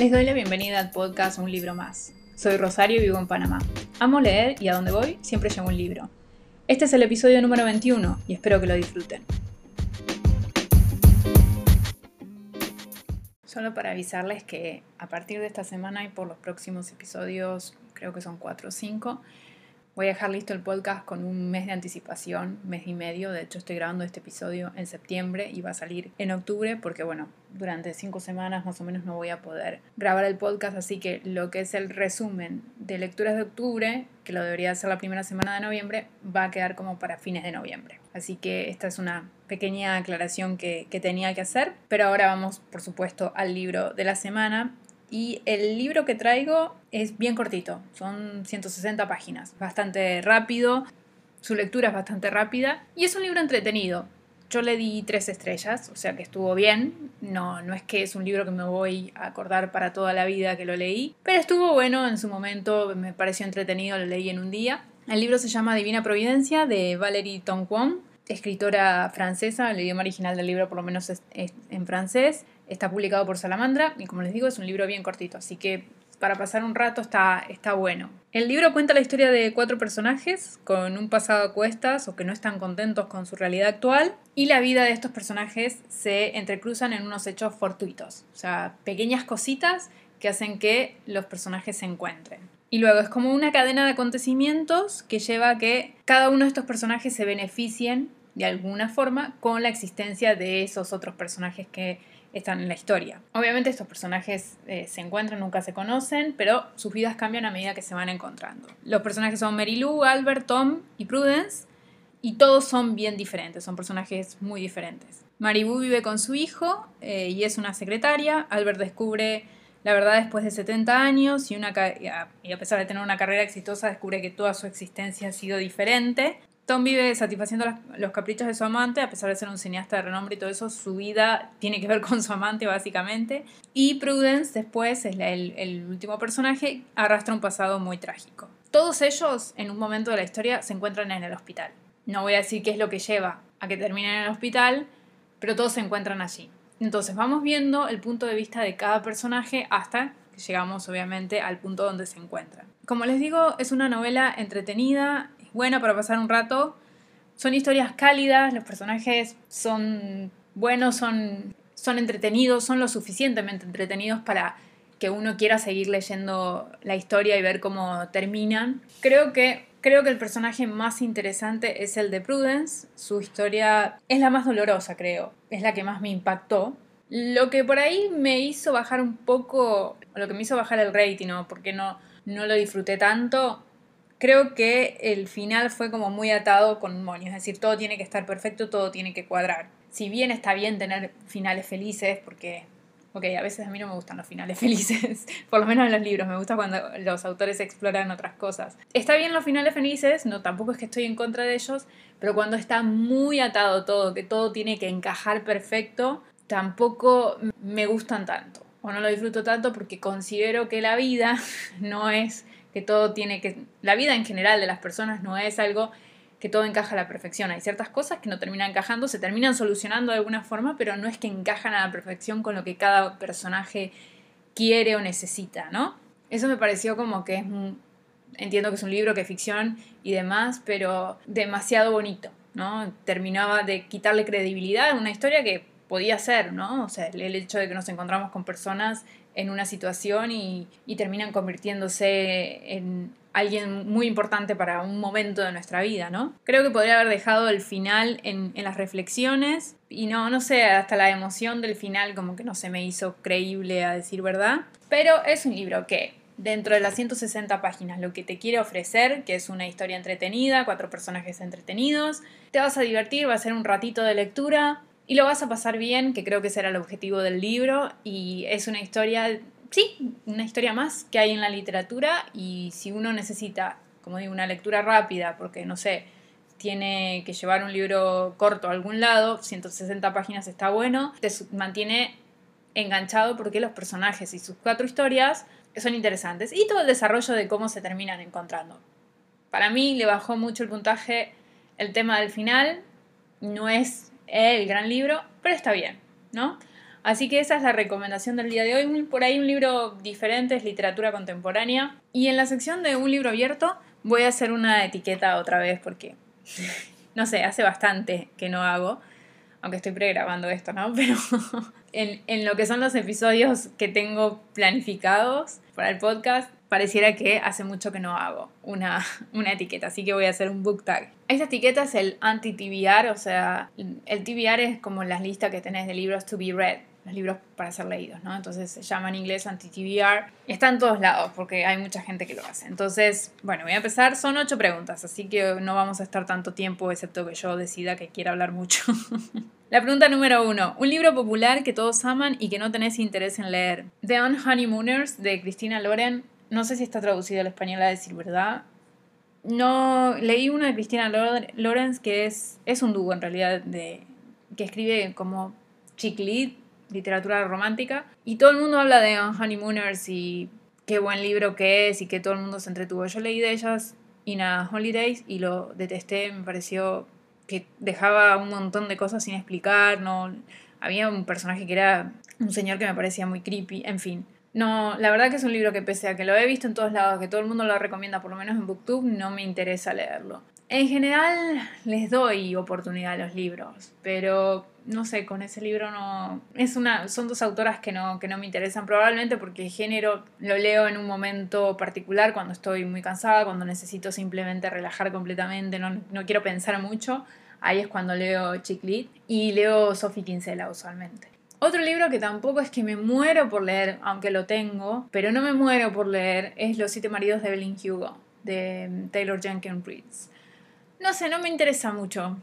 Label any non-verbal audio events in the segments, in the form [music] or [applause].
Les doy la bienvenida al podcast Un libro más. Soy Rosario y vivo en Panamá. Amo leer y a donde voy siempre llevo un libro. Este es el episodio número 21 y espero que lo disfruten. Solo para avisarles que a partir de esta semana y por los próximos episodios, creo que son 4 o 5, Voy a dejar listo el podcast con un mes de anticipación, mes y medio. De hecho, estoy grabando este episodio en septiembre y va a salir en octubre porque, bueno, durante cinco semanas más o menos no voy a poder grabar el podcast. Así que lo que es el resumen de lecturas de octubre, que lo debería hacer la primera semana de noviembre, va a quedar como para fines de noviembre. Así que esta es una pequeña aclaración que, que tenía que hacer. Pero ahora vamos, por supuesto, al libro de la semana y el libro que traigo es bien cortito, son 160 páginas, bastante rápido, su lectura es bastante rápida y es un libro entretenido. Yo le di tres estrellas, o sea que estuvo bien. No, no es que es un libro que me voy a acordar para toda la vida que lo leí, pero estuvo bueno en su momento, me pareció entretenido, lo leí en un día. El libro se llama Divina Providencia de Valerie Tonquon, escritora francesa, el idioma original del libro por lo menos es en francés. Está publicado por Salamandra y como les digo es un libro bien cortito, así que para pasar un rato está, está bueno. El libro cuenta la historia de cuatro personajes con un pasado a cuestas o que no están contentos con su realidad actual y la vida de estos personajes se entrecruzan en unos hechos fortuitos, o sea, pequeñas cositas que hacen que los personajes se encuentren. Y luego es como una cadena de acontecimientos que lleva a que cada uno de estos personajes se beneficien de alguna forma con la existencia de esos otros personajes que están en la historia. Obviamente estos personajes eh, se encuentran, nunca se conocen, pero sus vidas cambian a medida que se van encontrando. Los personajes son Mary Lou, Albert, Tom y Prudence, y todos son bien diferentes, son personajes muy diferentes. Maribú vive con su hijo eh, y es una secretaria. Albert descubre la verdad después de 70 años y, y a pesar de tener una carrera exitosa descubre que toda su existencia ha sido diferente. Tom vive satisfaciendo los caprichos de su amante, a pesar de ser un cineasta de renombre y todo eso, su vida tiene que ver [laughs] con su amante básicamente. Y Prudence, después, es el, el último personaje, arrastra un pasado muy trágico. Todos ellos, en un momento de la historia, se encuentran en el hospital. No voy a decir qué es lo que lleva a que terminen en el hospital, pero todos se encuentran allí. Entonces vamos viendo el punto de vista de cada personaje hasta que llegamos obviamente al punto donde se encuentran. Como les digo, es una novela entretenida, buena para pasar un rato. Son historias cálidas, los personajes son buenos, son, son entretenidos, son lo suficientemente entretenidos para que uno quiera seguir leyendo la historia y ver cómo terminan. Creo que, creo que el personaje más interesante es el de Prudence. Su historia es la más dolorosa, creo. Es la que más me impactó. Lo que por ahí me hizo bajar un poco, lo que me hizo bajar el rating, ¿no? porque no, no lo disfruté tanto, creo que el final fue como muy atado con moño, es decir, todo tiene que estar perfecto, todo tiene que cuadrar. Si bien está bien tener finales felices, porque, ok, a veces a mí no me gustan los finales [laughs] felices, por lo menos en los libros, me gusta cuando los autores exploran otras cosas. Está bien los finales felices, no, tampoco es que estoy en contra de ellos, pero cuando está muy atado todo, que todo tiene que encajar perfecto, tampoco me gustan tanto, o no lo disfruto tanto porque considero que la vida [laughs] no es que todo tiene que... La vida en general de las personas no es algo que todo encaja a la perfección. Hay ciertas cosas que no terminan encajando, se terminan solucionando de alguna forma, pero no es que encajan a la perfección con lo que cada personaje quiere o necesita, ¿no? Eso me pareció como que es... entiendo que es un libro, que es ficción y demás, pero demasiado bonito, ¿no? Terminaba de quitarle credibilidad a una historia que podía ser, ¿no? O sea, el hecho de que nos encontramos con personas en una situación y, terminan convirtiéndose en alguien muy importante para un momento de nuestra vida, ¿no? Creo que podría haber dejado el final en, en, las reflexiones y no, no sé, hasta la emoción del final como que no se me hizo creíble a decir verdad, pero es un libro que dentro de las 160 páginas lo que te quiere ofrecer, que es una historia entretenida, cuatro personajes entretenidos, te vas a divertir, va a ser un ratito de lectura, y lo vas a pasar bien, que creo que será el objetivo del libro. Y es una historia, sí, una historia más que hay en la literatura. Y si uno necesita, como digo, una lectura rápida, porque no sé, tiene que llevar un libro corto a algún lado, 160 páginas está bueno, te mantiene enganchado porque los personajes y sus cuatro historias son interesantes. Y todo el desarrollo de cómo se terminan encontrando. Para mí le bajó mucho el puntaje el tema del final. No es el gran libro, pero está bien, ¿no? Así que esa es la recomendación del día de hoy. Por ahí un libro diferente es literatura contemporánea. Y en la sección de un libro abierto voy a hacer una etiqueta otra vez porque, [laughs] no sé, hace bastante que no hago. Aunque estoy pregrabando esto, ¿no? [laughs] Pero en, en lo que son los episodios que tengo planificados para el podcast, pareciera que hace mucho que no hago una, [laughs] una, etiqueta, así que voy a hacer un book tag. Esta etiqueta es el anti-TBR, o sea, el TBR es como las listas que tenés de libros to be read, los libros para ser leídos, ¿no? Entonces se llama en inglés anti-TBR. Está en todos lados porque hay mucha gente que lo hace. Entonces, bueno, voy a empezar. Son ocho preguntas, así que no vamos a estar tanto tiempo, excepto que yo decida que quiera hablar mucho. [laughs] La pregunta número uno. Un libro popular que todos aman y que no tenés interés en leer. The Honeymooners de Cristina Loren no sé si está traducido al español a decir verdad. No, leí una de Cristina Lorenz que es, es un dúo en realidad, de, que escribe como chick literatura romántica, y todo el mundo habla de Honeymooners y qué buen libro que es y que todo el mundo se entretuvo. Yo leí de ellas In a Holidays y lo detesté, me pareció que dejaba un montón de cosas sin explicar, no había un personaje que era un señor que me parecía muy creepy, en fin. No, la verdad que es un libro que pese a que lo he visto en todos lados, que todo el mundo lo recomienda, por lo menos en Booktube, no me interesa leerlo. En general les doy oportunidad a los libros, pero no sé, con ese libro no... Es una, son dos autoras que no, que no me interesan, probablemente porque el género lo leo en un momento particular, cuando estoy muy cansada, cuando necesito simplemente relajar completamente, no, no quiero pensar mucho. Ahí es cuando leo Chick y leo Sophie Kinsella usualmente. Otro libro que tampoco es que me muero por leer, aunque lo tengo, pero no me muero por leer, es Los siete maridos de Evelyn Hugo, de mm, Taylor Jenkins Reid. No sé, no me interesa mucho.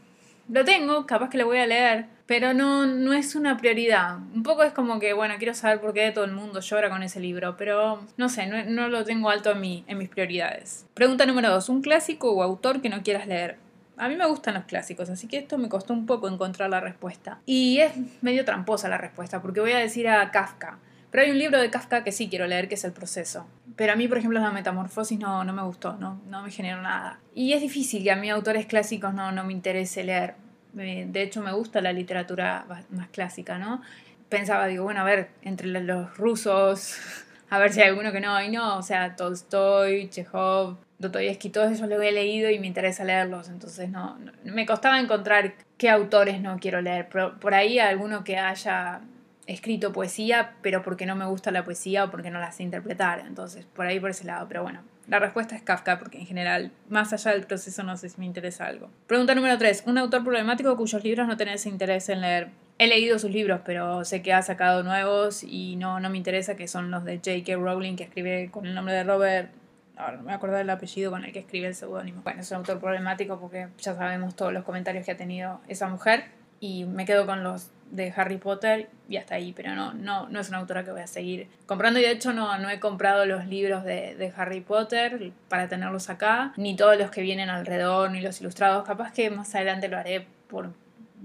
Lo tengo, capaz que lo voy a leer, pero no, no es una prioridad. Un poco es como que, bueno, quiero saber por qué todo el mundo llora con ese libro, pero no sé, no, no lo tengo alto en, mi, en mis prioridades. Pregunta número dos, ¿un clásico o autor que no quieras leer? A mí me gustan los clásicos, así que esto me costó un poco encontrar la respuesta. Y es medio tramposa la respuesta, porque voy a decir a Kafka. Pero hay un libro de Kafka que sí quiero leer, que es El proceso. Pero a mí, por ejemplo, la metamorfosis no, no me gustó, no, no me generó nada. Y es difícil que a mí autores clásicos no, no me interese leer. De hecho, me gusta la literatura más clásica, ¿no? Pensaba, digo, bueno, a ver, entre los rusos, [laughs] a ver si hay alguno que no, y no, o sea, Tolstoy, Chekhov, Dostoyevsky, todos ellos los he leído y me interesa leerlos, entonces no, me costaba encontrar qué autores no quiero leer. Por, por ahí alguno que haya escrito poesía, pero porque no me gusta la poesía o porque no la sé interpretar, entonces por ahí por ese lado, pero bueno. La respuesta es Kafka, porque en general, más allá del proceso, no sé si me interesa algo. Pregunta número 3. Un autor problemático cuyos libros no tenés interés en leer. He leído sus libros, pero sé que ha sacado nuevos y no, no me interesa, que son los de J.K. Rowling, que escribe con el nombre de Robert ahora no me acuerdo del apellido con el que escribe el seudónimo. Bueno, es un autor problemático porque ya sabemos todos los comentarios que ha tenido esa mujer y me quedo con los de Harry Potter y hasta ahí, pero no, no, no es una autora que voy a seguir comprando y de hecho no, no he comprado los libros de, de Harry Potter para tenerlos acá, ni todos los que vienen alrededor, ni los ilustrados, capaz que más adelante lo haré por,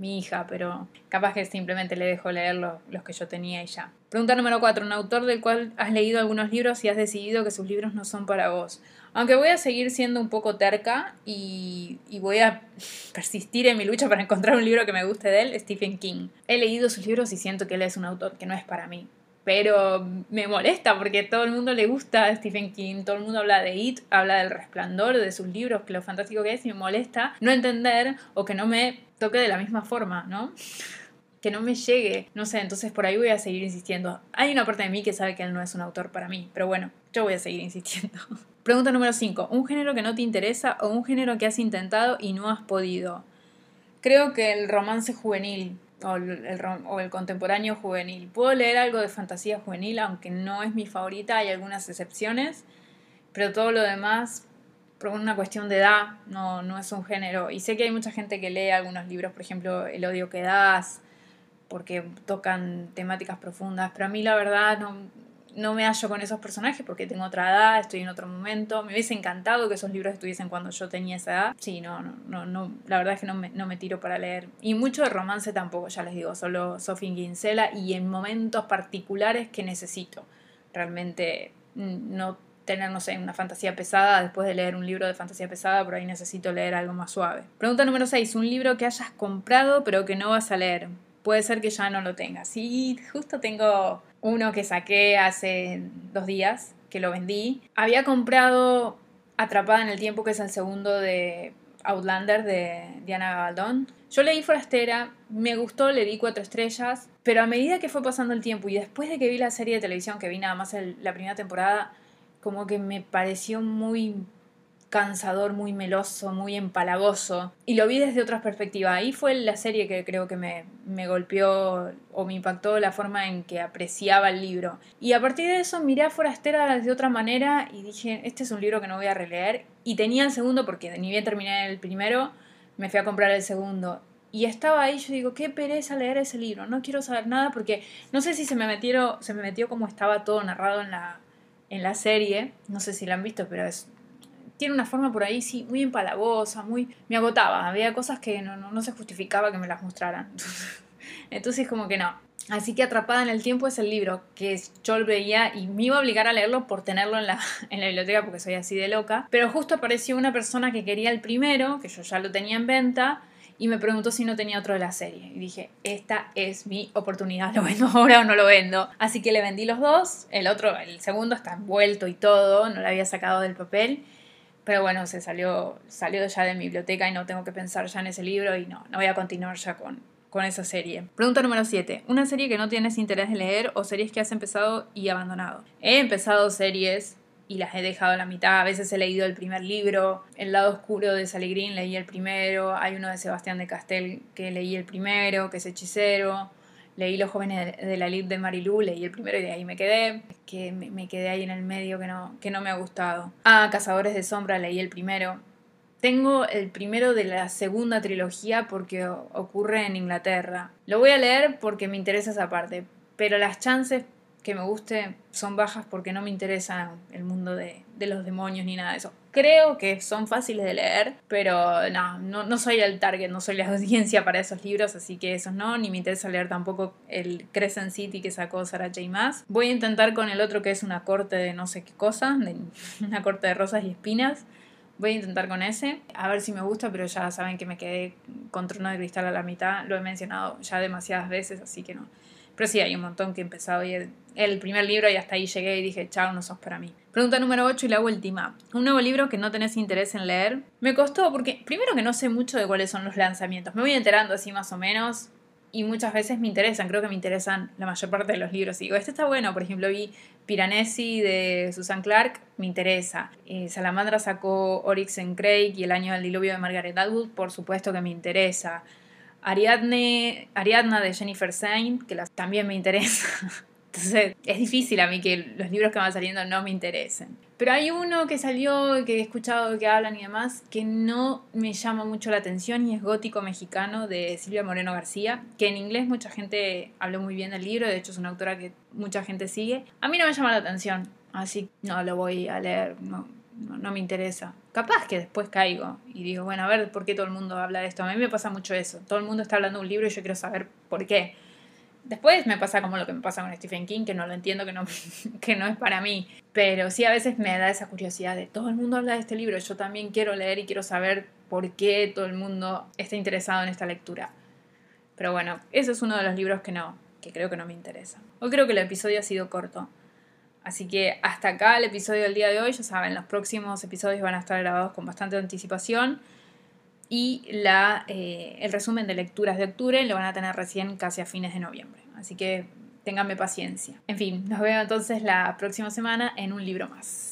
mi hija, pero capaz que simplemente le dejo leer los, que yo tenía y ya. Pregunta número 4. Un autor del cual has leído algunos libros y has decidido que sus libros no son para vos. Aunque voy a seguir siendo un poco terca y, y, voy a [laughs] persistir en mi lucha para encontrar un libro que me guste de él, Stephen King. He leído sus libros y siento que él es un autor que no es para mí pero me molesta porque todo el mundo le gusta a Stephen King, todo el mundo habla de It, habla del resplandor, de sus libros, que lo fantástico que es, y me molesta no entender o que no me toque de la misma forma, ¿no? Que no me llegue, no sé, entonces por ahí voy a seguir insistiendo. Hay una parte de mí que sabe que él no es un autor para mí, pero bueno, yo voy a seguir insistiendo. [laughs] Pregunta número 5. ¿Un género que no te interesa o un género que has intentado y no has podido? Creo que el romance juvenil o el, contemporáneo juvenil. Puedo leer algo de fantasía juvenil, aunque no es mi favorita, hay algunas excepciones, pero todo lo demás, por una cuestión de edad, no, no es un género. Y sé que hay mucha gente que lee algunos libros, por ejemplo, El odio que das, porque tocan temáticas profundas, pero a mí la verdad no, no me hallo con esos personajes porque tengo otra edad, estoy en otro momento. Me hubiese encantado que esos libros estuviesen cuando yo tenía esa edad. Sí, no, no, no, no la verdad es que no me, no me tiro para leer. Y mucho de romance tampoco, ya les digo, solo Sophie Kinsella y en momentos particulares que necesito. Realmente no tener, no sé, una fantasía pesada después de leer un libro de fantasía pesada, por ahí necesito leer algo más suave. Pregunta número 6. Un libro que hayas comprado pero que no vas a leer. puede ser que ya no lo tenga. Sí, justo tengo uno que saqué hace dos días, que lo vendí. Había comprado Atrapada en el Tiempo, que es el segundo de Outlander de Diana Gabaldón. Yo leí Forastera, me gustó, le di cuatro estrellas, pero a medida que fue pasando el tiempo y después de que vi la serie de televisión, que vi nada más la primera temporada, como que me pareció muy cansador, muy meloso, muy empalagoso. Y lo vi desde otra perspectiva. Ahí fue la serie que creo que me, me, golpeó o me impactó la forma en que apreciaba el libro. Y a partir de eso miré a Forastera de otra manera y dije, este es un libro que no voy a releer. Y tenía el segundo porque ni bien terminé el primero, me fui a comprar el segundo. Y estaba ahí, yo digo, qué pereza leer ese libro, no quiero saber nada porque no sé si se me metieron, se me metió como estaba todo narrado en la, en la serie, no sé si la han visto, pero es tiene una forma por ahí, sí, muy empalagosa, muy... Me agotaba, había cosas que no, no, se justificaba que me las mostraran. [laughs] Entonces como que no. Así que Atrapada en el Tiempo es el libro que yo lo veía y me iba a obligar a leerlo por tenerlo en la, [laughs] en la biblioteca porque soy así de loca. Pero justo apareció una persona que quería el primero, que yo ya lo tenía en venta, y me preguntó si no tenía otro de la serie. Y dije, esta es mi oportunidad, ¿lo vendo ahora o no lo vendo? Así que le vendí los dos, el otro, el segundo está envuelto y todo, no lo había sacado del papel. Pero bueno, se salió, salió ya de mi biblioteca y no tengo que pensar ya en ese libro y no, no voy a continuar ya con, con esa serie. Pregunta número 7. ¿Una serie que no tienes interés de leer o series que has empezado y abandonado? He empezado series y las he dejado a la mitad. A veces he leído el primer libro, El lado oscuro de Sally Green leí el primero, hay uno de Sebastián de Castel que leí el primero, que es hechicero leí Los jóvenes de la elite de Marilú, leí el primero y de ahí me quedé, que me, quedé ahí en el medio que no, que no me ha gustado. Ah, Cazadores de Sombra, leí el primero. Tengo el primero de la segunda trilogía porque ocurre en Inglaterra. Lo voy a leer porque me interesa esa parte, pero las chances que me guste son bajas porque no me interesa el mundo de, de los demonios ni nada de eso. Creo que son fáciles de leer, pero no, no, soy el target, no soy la [laughs] audiencia para esos libros, así que esos no, ni me interesa leer tampoco el Crescent City que sacó Sarah J. Maas. Voy a intentar con el otro que es una corte de no sé qué cosa, de [laughs] una corte de rosas y espinas. Voy a intentar con ese, a ver si me gusta, pero ya saben que me quedé con Trono de Cristal a la mitad, lo he mencionado ya demasiadas veces, así que no. Pero sí, hay un montón que he empezado y el primer libro y hasta ahí llegué y dije, chao, no sos para mí. Pregunta número 8 y la última. Un nuevo libro que no tenés interés en leer. Me costó porque primero que no sé mucho de cuáles son los lanzamientos. Me voy enterando así más o menos y muchas veces me interesan. Creo que me interesan la mayor parte de los libros. Y digo, este está bueno. Por ejemplo, vi Piranesi de Susan Clark, me interesa. Eh, Salamandra sacó Oryx en Craig y El año del diluvio de Margaret Atwood, por supuesto que me interesa. Ariadne, Ariadna de Jennifer Saint, que también me interesa. [laughs] Entonces es difícil a mí que los libros que van saliendo no me interesen. Pero hay uno que salió, que he escuchado que hablan y demás, que no me llama mucho la atención y es Gótico Mexicano de Silvia Moreno García, que en inglés mucha gente habló muy bien del libro, de hecho es una autora que mucha gente sigue. A mí no me llama la atención, así no lo voy a leer, no, no, me interesa. Capaz que después caigo y digo, bueno, a ver por qué todo el mundo habla de esto. A mí me pasa mucho eso, todo el mundo está hablando de un libro y yo quiero saber por qué Después me pasa como lo que me pasa con Stephen King, que no lo entiendo, que no, [laughs] que no es para mí. Pero sí a veces me da esa curiosidad de todo el mundo habla de este libro, yo también quiero leer y quiero saber por qué todo el mundo está interesado en esta lectura. Pero bueno, ese es uno de los libros que no, que creo que no me interesa. Hoy creo que el episodio ha sido corto. Así que hasta acá el episodio del día de hoy. Ya saben, los próximos episodios van a estar grabados con bastante anticipación y la, eh, el resumen de lecturas de octubre lo van a tener recién casi a fines de noviembre. Así que ténganme paciencia. En fin, nos vemos entonces la próxima semana en un libro más.